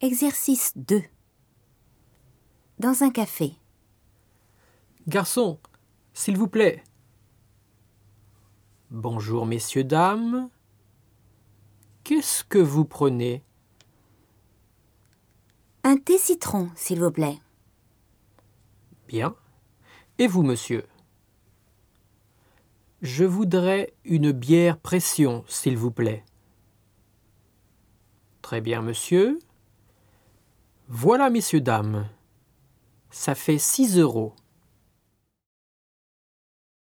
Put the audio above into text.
Exercice 2. Dans un café. Garçon, s'il vous plaît. Bonjour, messieurs, dames. Qu'est-ce que vous prenez? Un thé citron, s'il vous plaît. Bien. Et vous, monsieur? Je voudrais une bière pression, s'il vous plaît. Très bien, monsieur. Voilà, messieurs, dames. Ça fait six euros.